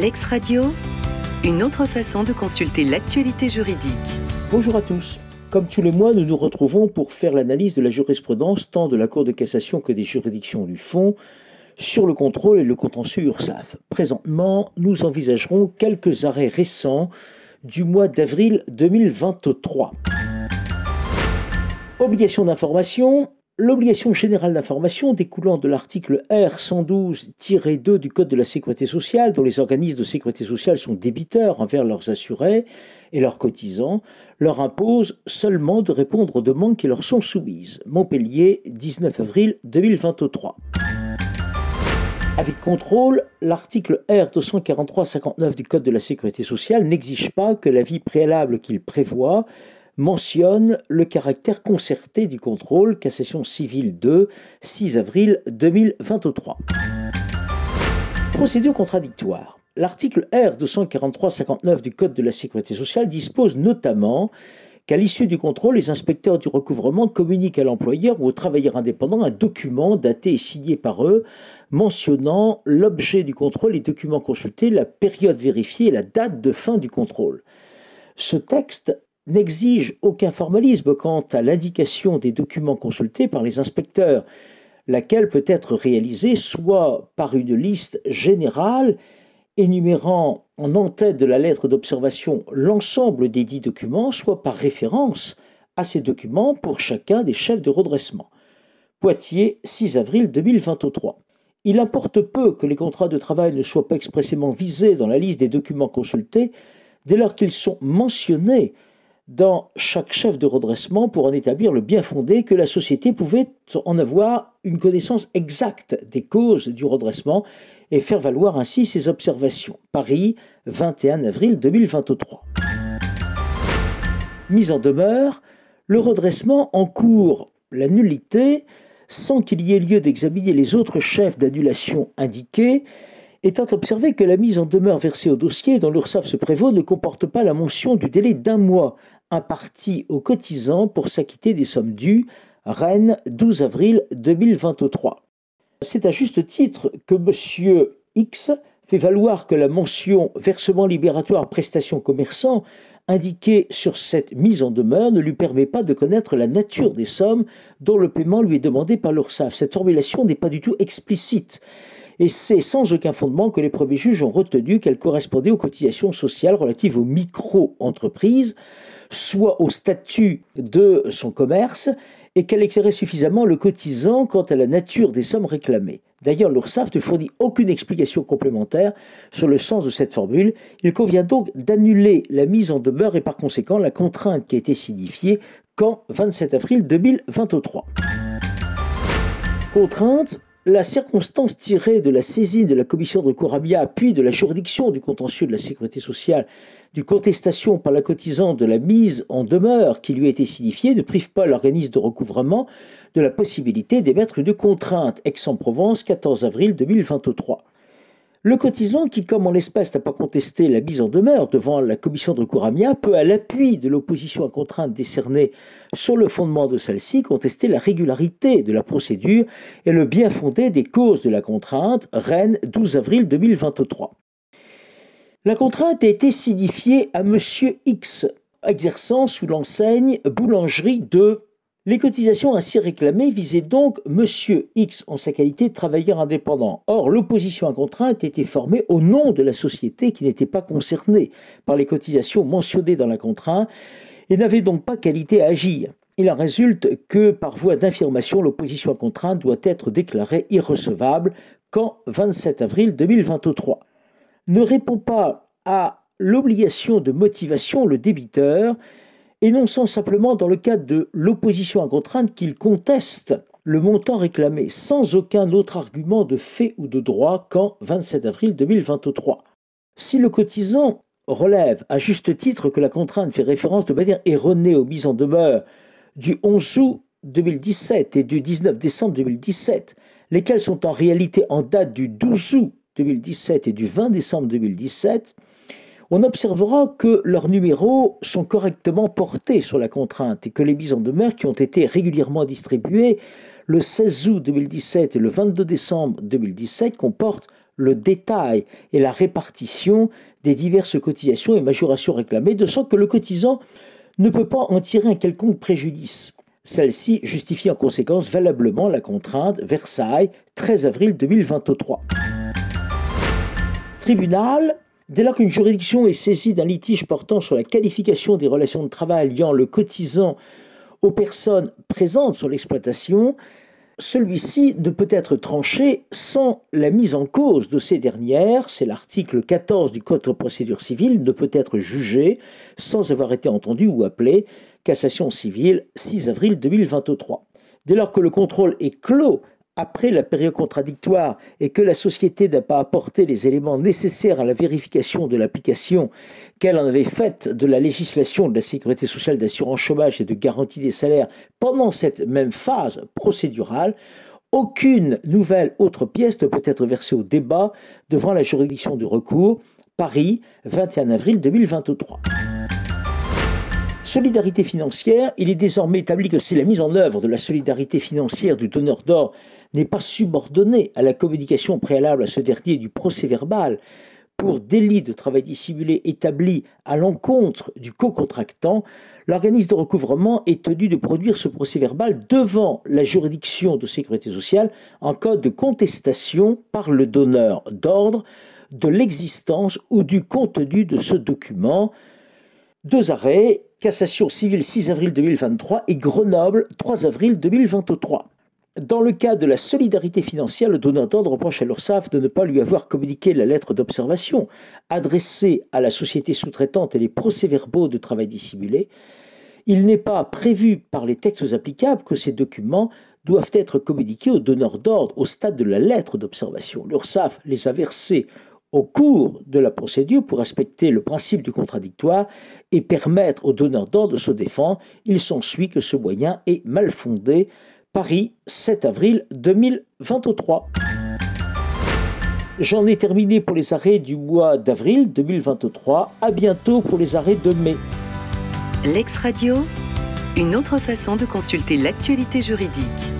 Lex Radio, une autre façon de consulter l'actualité juridique. Bonjour à tous. Comme tous les mois, nous nous retrouvons pour faire l'analyse de la jurisprudence tant de la Cour de cassation que des juridictions du fond sur le contrôle et le contentieux URSAF. Présentement, nous envisagerons quelques arrêts récents du mois d'avril 2023. Obligation d'information, L'obligation générale d'information découlant de l'article R112-2 du Code de la sécurité sociale, dont les organismes de sécurité sociale sont débiteurs envers leurs assurés et leurs cotisants, leur impose seulement de répondre aux demandes qui leur sont soumises. Montpellier, 19 avril 2023. Avec contrôle, l'article R243-59 du Code de la sécurité sociale n'exige pas que l'avis préalable qu'il prévoit mentionne le caractère concerté du contrôle, cassation civile 2, 6 avril 2023. Procédure contradictoire. L'article R 243-59 du Code de la sécurité sociale dispose notamment qu'à l'issue du contrôle, les inspecteurs du recouvrement communiquent à l'employeur ou au travailleur indépendant un document daté et signé par eux mentionnant l'objet du contrôle, les documents consultés, la période vérifiée et la date de fin du contrôle. Ce texte n'exige aucun formalisme quant à l'indication des documents consultés par les inspecteurs, laquelle peut être réalisée soit par une liste générale énumérant en en-tête de la lettre d'observation l'ensemble des dix documents, soit par référence à ces documents pour chacun des chefs de redressement. Poitiers, 6 avril 2023. Il importe peu que les contrats de travail ne soient pas expressément visés dans la liste des documents consultés dès lors qu'ils sont mentionnés dans chaque chef de redressement pour en établir le bien fondé que la société pouvait en avoir une connaissance exacte des causes du redressement et faire valoir ainsi ses observations. Paris, 21 avril 2023. Mise en demeure, le redressement encourt la nullité sans qu'il y ait lieu d'examiner les autres chefs d'annulation indiqués, étant observé que la mise en demeure versée au dossier dont l'URSSAF se prévaut ne comporte pas la mention du délai d'un mois imparti aux cotisants pour s'acquitter des sommes dues, Rennes, 12 avril 2023. C'est à juste titre que M. X fait valoir que la mention versement libératoire prestation commerçant indiquée sur cette mise en demeure ne lui permet pas de connaître la nature des sommes dont le paiement lui est demandé par l'URSSAF. Cette formulation n'est pas du tout explicite et c'est sans aucun fondement que les premiers juges ont retenu qu'elle correspondait aux cotisations sociales relatives aux micro-entreprises, soit au statut de son commerce, et qu'elle éclairait suffisamment le cotisant quant à la nature des sommes réclamées. D'ailleurs, l'URSSAF ne fournit aucune explication complémentaire sur le sens de cette formule. Il convient donc d'annuler la mise en demeure et par conséquent la contrainte qui a été signifiée qu'en 27 avril 2023. Contrainte la circonstance tirée de la saisine de la commission de recours puis de la juridiction du contentieux de la sécurité sociale du contestation par la cotisante de la mise en demeure qui lui a été signifiée ne prive pas l'organisme de recouvrement de la possibilité d'émettre une contrainte. Aix-en-Provence, 14 avril 2023. Le cotisant qui, comme en l'espèce, n'a pas contesté la mise en demeure devant la commission de recours peut, à l'appui de l'opposition à contrainte décernée sur le fondement de celle-ci, contester la régularité de la procédure et le bien fondé des causes de la contrainte. Rennes, 12 avril 2023. La contrainte a été signifiée à Monsieur X, exerçant sous l'enseigne boulangerie de les cotisations ainsi réclamées visaient donc M. X en sa qualité de travailleur indépendant. Or, l'opposition à contrainte était formée au nom de la société qui n'était pas concernée par les cotisations mentionnées dans la contrainte et n'avait donc pas qualité à agir. Il en résulte que, par voie d'information, l'opposition à contrainte doit être déclarée irrecevable quand 27 avril 2023. Ne répond pas à l'obligation de motivation le débiteur énonçant simplement dans le cadre de l'opposition à contrainte qu'il conteste le montant réclamé sans aucun autre argument de fait ou de droit qu'en 27 avril 2023. Si le cotisant relève à juste titre que la contrainte fait référence de manière erronée aux mises en demeure du 11 août 2017 et du 19 décembre 2017, lesquelles sont en réalité en date du 12 août 2017 et du 20 décembre 2017, on observera que leurs numéros sont correctement portés sur la contrainte et que les mises en demeure qui ont été régulièrement distribuées le 16 août 2017 et le 22 décembre 2017 comportent le détail et la répartition des diverses cotisations et majorations réclamées, de sorte que le cotisant ne peut pas en tirer un quelconque préjudice. Celle-ci justifie en conséquence valablement la contrainte Versailles, 13 avril 2023. Tribunal, dès lors qu'une juridiction est saisie d'un litige portant sur la qualification des relations de travail liant le cotisant aux personnes présentes sur l'exploitation, celui-ci ne peut être tranché sans la mise en cause de ces dernières, c'est l'article 14 du Code de procédure civile, ne peut être jugé sans avoir été entendu ou appelé, cassation civile 6 avril 2023. Dès lors que le contrôle est clos après la période contradictoire et que la société n'a pas apporté les éléments nécessaires à la vérification de l'application qu'elle en avait faite de la législation de la sécurité sociale d'assurance chômage et de garantie des salaires pendant cette même phase procédurale, aucune nouvelle autre pièce ne peut être versée au débat devant la juridiction de recours. Paris, 21 avril 2023. Solidarité financière, il est désormais établi que si la mise en œuvre de la solidarité financière du donneur d'or n'est pas subordonnée à la communication préalable à ce dernier du procès verbal pour délit de travail dissimulé établi à l'encontre du co-contractant, l'organisme de recouvrement est tenu de produire ce procès verbal devant la juridiction de sécurité sociale en cas de contestation par le donneur d'ordre de l'existence ou du contenu de ce document. Deux arrêts Cassation civile 6 avril 2023 et Grenoble 3 avril 2023. Dans le cas de la solidarité financière, le donneur d'ordre reproche à l'URSSAF de ne pas lui avoir communiqué la lettre d'observation adressée à la société sous-traitante et les procès-verbaux de travail dissimulé. Il n'est pas prévu par les textes applicables que ces documents doivent être communiqués au donneur d'ordre au stade de la lettre d'observation. L'URSSAF les a versés au cours de la procédure pour respecter le principe du contradictoire et permettre aux donneurs d'ordre de se défendre, il s'ensuit que ce moyen est mal fondé. Paris, 7 avril 2023. J'en ai terminé pour les arrêts du mois d'avril 2023. À bientôt pour les arrêts de mai. L'ex Radio, une autre façon de consulter l'actualité juridique.